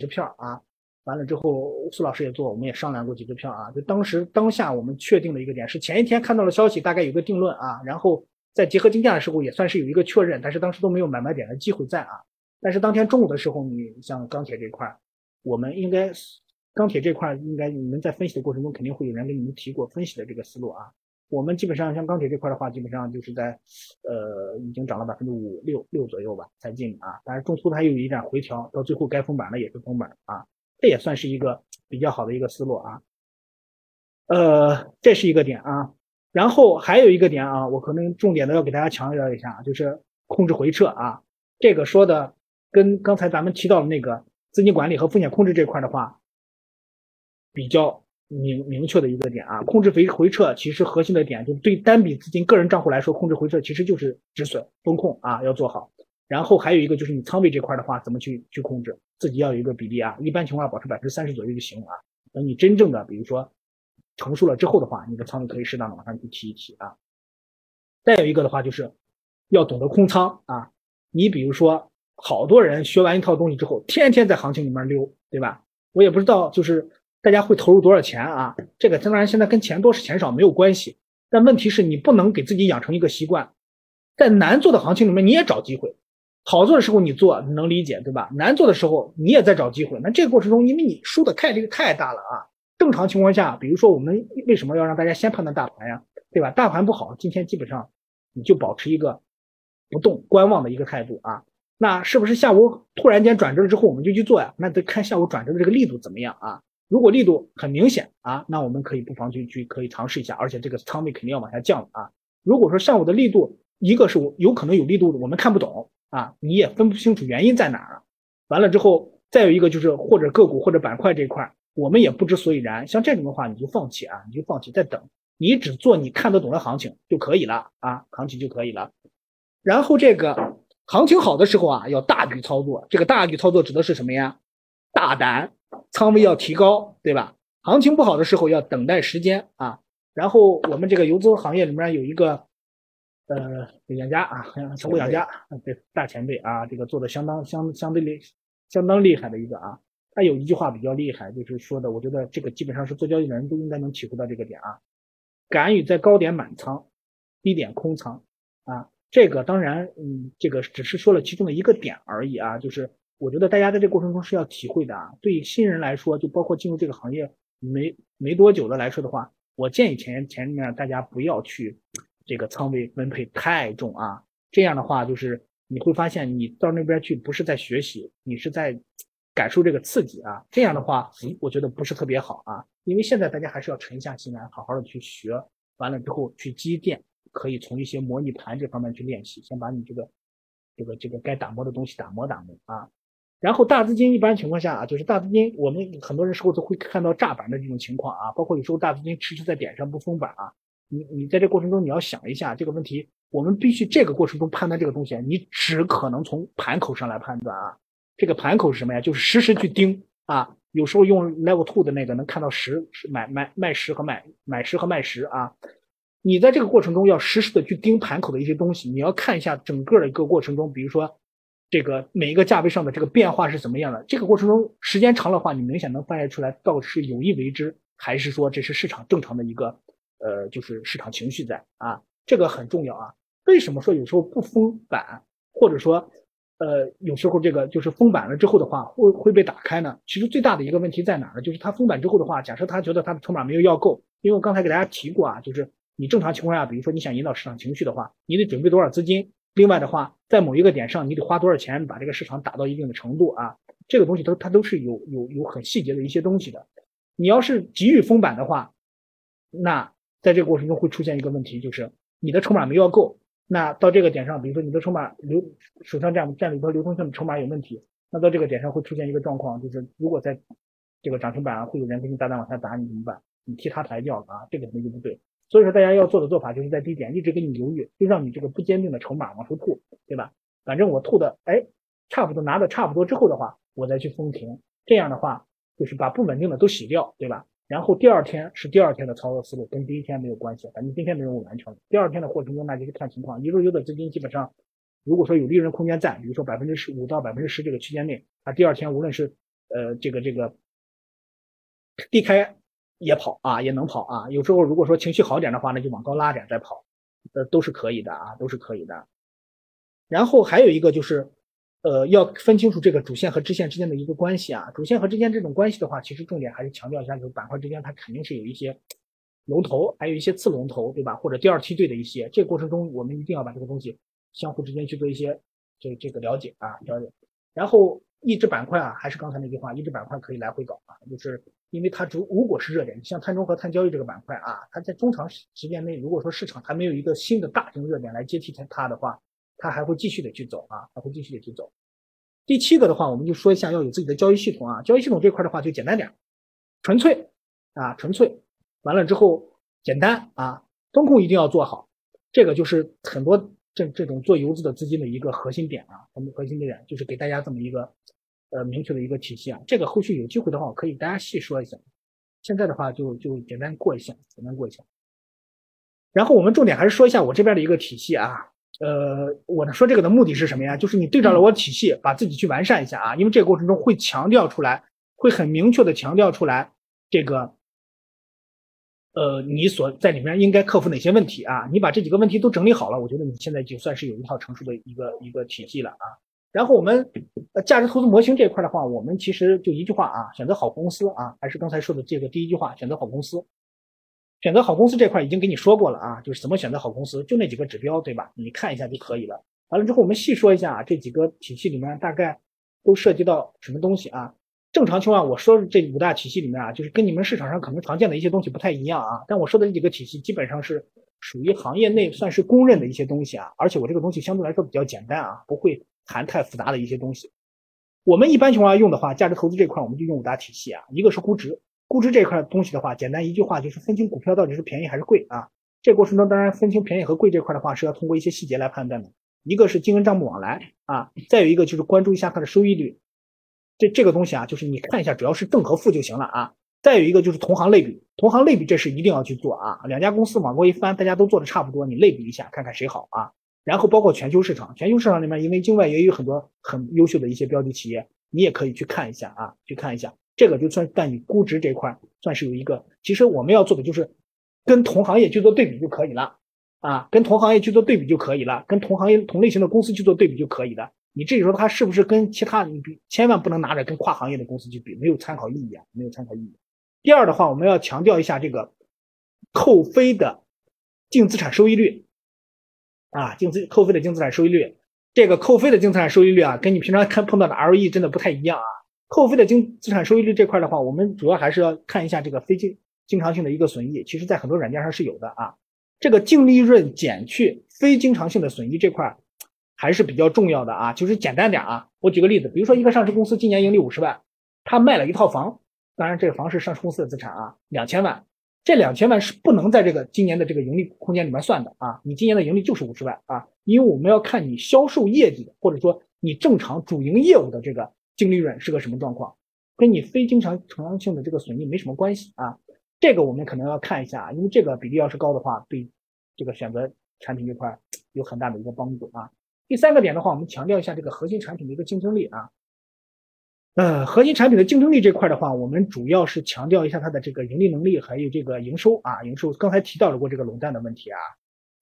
支票啊。完了之后，苏老师也做，我们也商量过几支票啊。就当时当下我们确定的一个点是，前一天看到了消息，大概有个定论啊，然后在结合竞价的时候也算是有一个确认，但是当时都没有买卖点的机会在啊。但是当天中午的时候，你像钢铁这块，我们应该钢铁这块应该你们在分析的过程中肯定会有人给你们提过分析的这个思路啊。我们基本上像钢铁这块的话，基本上就是在呃已经涨了百分之五六六左右吧才进啊。但是中途它又有一点回调，到最后该封板了也是封板啊。这也算是一个比较好的一个思路啊，呃，这是一个点啊，然后还有一个点啊，我可能重点的要给大家强调一下，就是控制回撤啊，这个说的跟刚才咱们提到的那个资金管理和风险控制这块的话，比较明明确的一个点啊，控制回回撤其实核心的点就对单笔资金个人账户来说，控制回撤其实就是止损风控啊，要做好。然后还有一个就是你仓位这块的话，怎么去去控制？自己要有一个比例啊，一般情况下保持百分之三十左右就行了啊。等你真正的比如说成熟了之后的话，你的仓位可以适当的往上去提一提啊。再有一个的话就是要懂得空仓啊。你比如说好多人学完一套东西之后，天天在行情里面溜，对吧？我也不知道就是大家会投入多少钱啊。这个当然现在跟钱多是钱少没有关系，但问题是你不能给自己养成一个习惯，在难做的行情里面你也找机会。好做的时候你做能理解对吧？难做的时候你也在找机会。那这个过程中，因为你输的概率太大了啊。正常情况下，比如说我们为什么要让大家先判断大盘呀？对吧？大盘不好，今天基本上你就保持一个不动观望的一个态度啊。那是不是下午突然间转折了之后我们就去做呀？那得看下午转折的这个力度怎么样啊。如果力度很明显啊，那我们可以不妨去去可以尝试一下，而且这个仓位肯定要往下降了啊。如果说上午的力度一个是我有可能有力度，我们看不懂。啊，你也分不清楚原因在哪儿，完了之后，再有一个就是或者个股或者板块这一块，我们也不知所以然。像这种的话，你就放弃啊，你就放弃，再等，你只做你看得懂的行情就可以了啊，行情就可以了。然后这个行情好的时候啊，要大举操作。这个大举操作指的是什么呀？大胆，仓位要提高，对吧？行情不好的时候要等待时间啊。然后我们这个游资行业里面有一个。呃，杨家啊，成股杨家，这大前辈啊，这个做的相当相相对厉，相当厉害的一个啊。他有一句话比较厉害，就是说的，我觉得这个基本上是做交易的人都应该能体会到这个点啊。敢于在高点满仓，低点空仓啊。这个当然，嗯，这个只是说了其中的一个点而已啊。就是我觉得大家在这过程中是要体会的啊。对于新人来说，就包括进入这个行业没没多久的来说的话，我建议前前面大家不要去。这个仓位分配太重啊，这样的话就是你会发现你到那边去不是在学习，你是在感受这个刺激啊。这样的话，我觉得不是特别好啊。因为现在大家还是要沉下心来，好好的去学，完了之后去积淀，可以从一些模拟盘这方面去练习，先把你这个这个这个该打磨的东西打磨打磨啊。然后大资金一般情况下啊，就是大资金，我们很多人时候都会看到炸板的这种情况啊，包括有时候大资金迟迟在点上不封板啊。你你在这过程中你要想一下这个问题，我们必须这个过程中判断这个东西，你只可能从盘口上来判断啊。这个盘口是什么呀？就是实时去盯啊。有时候用 level two 的那个能看到十买买卖十和买买十和卖十啊。你在这个过程中要实时的去盯盘口的一些东西，你要看一下整个的一个过程中，比如说这个每一个价位上的这个变化是怎么样的。这个过程中时间长的话，你明显能发现出来到底是有意为之，还是说这是市场正常的一个。呃，就是市场情绪在啊，这个很重要啊。为什么说有时候不封板，或者说，呃，有时候这个就是封板了之后的话，会会被打开呢？其实最大的一个问题在哪呢？就是他封板之后的话，假设他觉得他的筹码没有要够，因为我刚才给大家提过啊，就是你正常情况下，比如说你想引导市场情绪的话，你得准备多少资金，另外的话，在某一个点上你得花多少钱把这个市场打到一定的程度啊，这个东西都它都是有有有很细节的一些东西的。你要是急于封板的话，那。在这个过程中会出现一个问题，就是你的筹码没要够。那到这个点上，比如说你的筹码流手上占占里头流通性的筹码有问题，那到这个点上会出现一个状况，就是如果在这个涨停板啊会有人给你大胆往下打，你怎么办？你替他抬掉了啊，这个肯定就不对。所以说大家要做的做法就是在低点一直给你犹豫，就让你这个不坚定的筹码往出吐，对吧？反正我吐的哎差不多拿的差不多之后的话，我再去封停，这样的话就是把不稳定的都洗掉，对吧？然后第二天是第二天的操作思路，跟第一天没有关系，反正今天的任务完成。第二天的过程中，那就是看情况。一路有的资金基本上，如果说有利润空间在，比如说百分之十五到百分之十这个区间内，它第二天无论是呃，这个这个低开也跑啊，也能跑啊。有时候如果说情绪好点的话，那就往高拉点再跑，呃，都是可以的啊，都是可以的。然后还有一个就是，呃，要分清楚这个主线和支线之间的一个关系啊。主线和支线这种关系的话，其实重点还是强调一下，就是板块之间它肯定是有一些龙头，还有一些次龙头，对吧？或者第二梯队的一些，这个过程中我们一定要把这个东西相互之间去做一些这这个了解啊，了解。然后一只板块啊，还是刚才那句话，一只板块可以来回搞啊，就是因为它如如果是热点，像碳中和、碳交易这个板块啊，它在中长时间内，如果说市场还没有一个新的大型热点来接替它它的话。它还会继续的去走啊，还会继续的去走。第七个的话，我们就说一下要有自己的交易系统啊。交易系统这块的话就简单点，纯粹啊，纯粹。完了之后简单啊，风控一定要做好。这个就是很多这这种做游资的资金的一个核心点啊，我们核心点就是给大家这么一个呃明确的一个体系啊。这个后续有机会的话，我可以大家细说一下。现在的话就就简单过一下，简单过一下。然后我们重点还是说一下我这边的一个体系啊。呃，我说这个的目的是什么呀？就是你对照了我的体系，把自己去完善一下啊，因为这个过程中会强调出来，会很明确的强调出来这个，呃，你所在里面应该克服哪些问题啊？你把这几个问题都整理好了，我觉得你现在就算是有一套成熟的一个一个体系了啊。然后我们呃价值投资模型这一块的话，我们其实就一句话啊，选择好公司啊，还是刚才说的这个第一句话，选择好公司。选择好公司这块已经给你说过了啊，就是怎么选择好公司，就那几个指标，对吧？你看一下就可以了。完了之后，我们细说一下啊，这几个体系里面大概都涉及到什么东西啊？正常情况，我说这五大体系里面啊，就是跟你们市场上可能常见的一些东西不太一样啊。但我说的这几个体系基本上是属于行业内算是公认的一些东西啊，而且我这个东西相对来说比较简单啊，不会谈太复杂的一些东西。我们一般情况下用的话，价值投资这块我们就用五大体系啊，一个是估值。估值这块东西的话，简单一句话就是分清股票到底是便宜还是贵啊。这过程中当然分清便宜和贵这块的话是要通过一些细节来判断的。一个是经营账目往来啊，再有一个就是关注一下它的收益率。这这个东西啊，就是你看一下，主要是正和负就行了啊。再有一个就是同行类比，同行类比这是一定要去做啊。两家公司往过一翻，大家都做的差不多，你类比一下，看看谁好啊。然后包括全球市场，全球市场里面因为境外也有很多很优秀的一些标的企业，你也可以去看一下啊，去看一下。这个就算在你估值这块算是有一个，其实我们要做的就是跟同行业去做对比就可以了啊，跟同行业去做对比就可以了，跟同行业同类型的公司去做对比就可以了。你至于说它是不是跟其他，你比千万不能拿着跟跨行业的公司去比，没有参考意义啊，没有参考意义。第二的话，我们要强调一下这个扣非的净资产收益率啊，净资扣非的净资产收益率，这个扣非的净资产收益率啊，跟你平常看碰到的 ROE 真的不太一样啊。扣非的净资产收益率这块的话，我们主要还是要看一下这个非经经常性的一个损益，其实在很多软件上是有的啊。这个净利润减去非经常性的损益这块还是比较重要的啊。就是简单点啊，我举个例子，比如说一个上市公司今年盈利五十万，他卖了一套房，当然这个房是上市公司的资产啊，两千万，这两千万是不能在这个今年的这个盈利空间里面算的啊。你今年的盈利就是五十万啊，因为我们要看你销售业绩或者说你正常主营业务的这个。净利润是个什么状况？跟你非经常成长性的这个损益没什么关系啊。这个我们可能要看一下，因为这个比例要是高的话，对这个选择产品这块有很大的一个帮助啊。第三个点的话，我们强调一下这个核心产品的一个竞争力啊。呃，核心产品的竞争力这块的话，我们主要是强调一下它的这个盈利能力，还有这个营收啊，营收。刚才提到了过这个垄断的问题啊。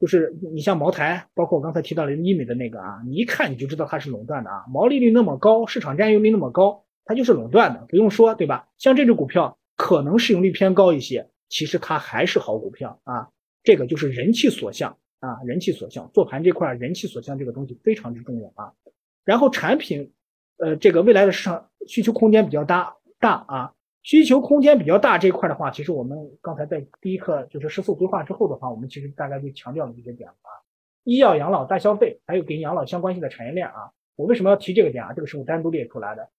就是你像茅台，包括我刚才提到的医美的那个啊，你一看你就知道它是垄断的啊，毛利率那么高，市场占有率那么高，它就是垄断的，不用说对吧？像这只股票可能市盈率偏高一些，其实它还是好股票啊，这个就是人气所向啊，人气所向，做盘这块人气所向这个东西非常之重要啊。然后产品，呃，这个未来的市场需求空间比较大大啊。需求空间比较大这一块的话，其实我们刚才在第一课就是十四规划之后的话，我们其实大概就强调了这些点啊，医药、养老、大消费，还有跟养老相关性的产业链啊。我为什么要提这个点啊？这个是我单独列出来的，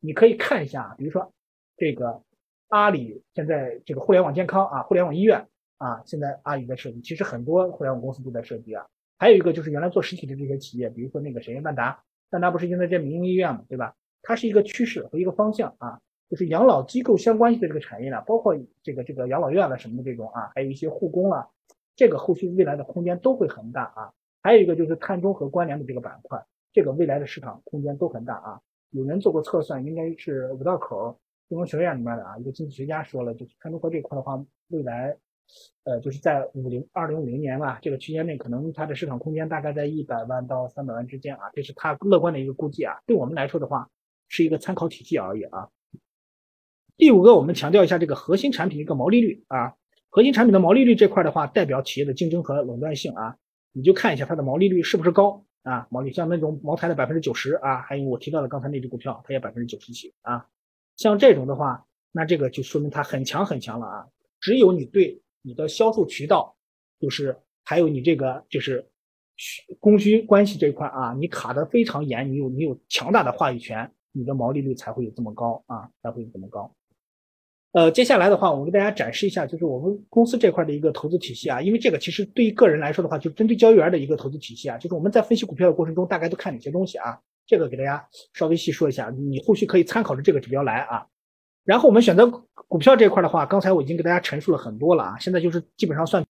你可以看一下，比如说这个阿里现在这个互联网健康啊，互联网医院啊，现在阿里在设计，其实很多互联网公司都在设计啊。还有一个就是原来做实体的这些企业，比如说那个谁万达，但它不是现在建民营医院嘛，对吧？它是一个趋势和一个方向啊。就是养老机构相关系的这个产业呢，包括这个这个养老院了什么的这种啊，还有一些护工了，这个后续未来的空间都会很大啊。还有一个就是碳中和关联的这个板块，这个未来的市场空间都很大啊。有人做过测算，应该是五道口金融学院里面的啊，一个经济学家说了，就是碳中和这块的话，未来，呃，就是在五零二零五零年吧这个区间内，可能它的市场空间大概在一百万到三百万之间啊，这是他乐观的一个估计啊。对我们来说的话，是一个参考体系而已啊。第五个，我们强调一下这个核心产品一个毛利率啊，核心产品的毛利率这块的话，代表企业的竞争和垄断性啊，你就看一下它的毛利率是不是高。啊，毛利像那种茅台的百分之九十啊，还有我提到的刚才那只股票，它也百分之九十几啊。像这种的话，那这个就说明它很强很强了啊。只有你对你的销售渠道，就是还有你这个就是供需关系这一块啊，你卡的非常严，你有你有强大的话语权，你的毛利率才会有这么高啊，才会有这么高。呃，接下来的话，我给大家展示一下，就是我们公司这块的一个投资体系啊。因为这个其实对于个人来说的话，就针对交易员的一个投资体系啊。就是我们在分析股票的过程中，大概都看哪些东西啊？这个给大家稍微细说一下，你后续可以参考着这个指标来啊。然后我们选择股票这块的话，刚才我已经给大家陈述了很多了啊，现在就是基本上算。